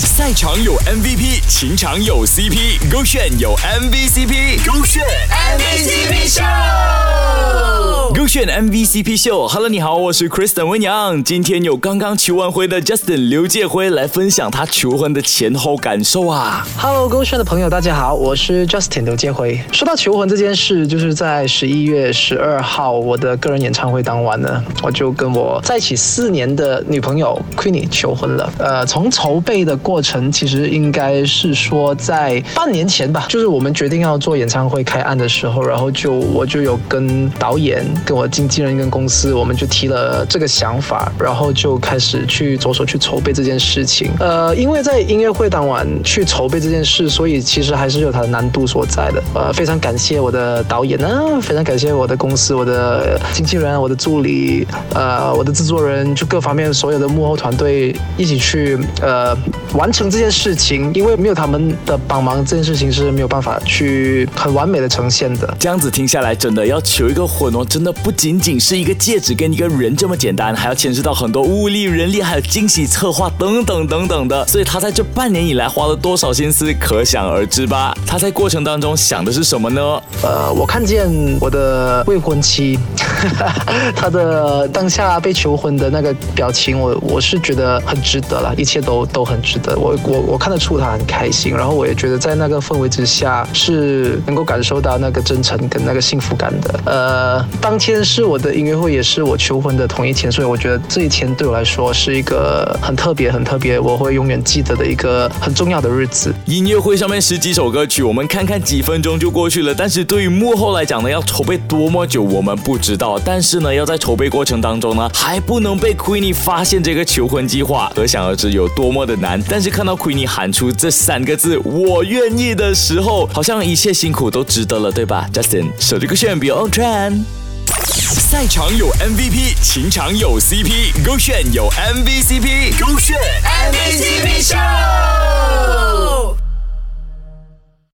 赛场有 MVP，情场有 CP，勾选有 MVCp，勾选 MVCp 秀，勾选 MVCp 秀。Hello，你好，我是 Kristen 温阳。今天有刚刚求完婚的 Justin 刘介辉来分享他求婚的前后感受啊。Hello，勾选的朋友，大家好，我是 Justin 刘介辉。说到求婚这件事，就是在十一月十二号我的个人演唱会当晚呢，我就跟我在一起四年的女朋友 Queenie 求婚了。呃，从筹备的过程，其实应该是说在半年前吧，就是我们决定要做演唱会开案的时候，然后就我就有跟导演、跟我经纪人、跟公司，我们就提了这个想法，然后就开始去着手去筹备这件事情。呃，因为在音乐会当晚去筹备这件事，所以其实还是有它的难度所在的。呃，非常感谢我的导演呢，非常感谢我的公司、我的经纪人、我的助理，呃，我的制作人，就各方面所有的幕后团队一起去呃完成这件事情。因为没有他们的帮忙，这件事情是没有办法去很完美的呈现的。这样子听下来，真的要求有一个婚哦，真的不仅仅是一个戒指跟一个人这么简单，还要牵涉到很多物力、人力，还有惊喜策划等等等等的。所以他在这半年以来花了多少心思，可想而知吧？他在过程当中想的是什么呢？呃，我看见我的未婚妻，他的当下被求婚的那个表情，我我是觉得很值得了，一切都都很值得。我我我看得出他很开心，然后我也觉得在那个氛围之下是能够感受到那个真诚跟那个幸福感的。呃，当天是我的音乐会，也是我求婚的同一天，所以我觉得这一天对我来说是一个很特别、很特别，我会永远记得的一个很重要的日子。音乐会上面十几首歌曲，我们看看几分钟就过去了。但是对于幕后来讲呢，要筹备多么久，我们不知道。但是呢，要在筹备过程当中呢，还不能被 Queenie 发现这个求婚计划，可想而知有多么的难。但是看到 Queenie 喊出这三个字“我愿意”的时候，好像一切辛苦都值得了，对吧？Justin，手这个炫 b e on trend。赛场有 MVP，情场有 CP，勾选有 MVCp，勾选 MVCp 上。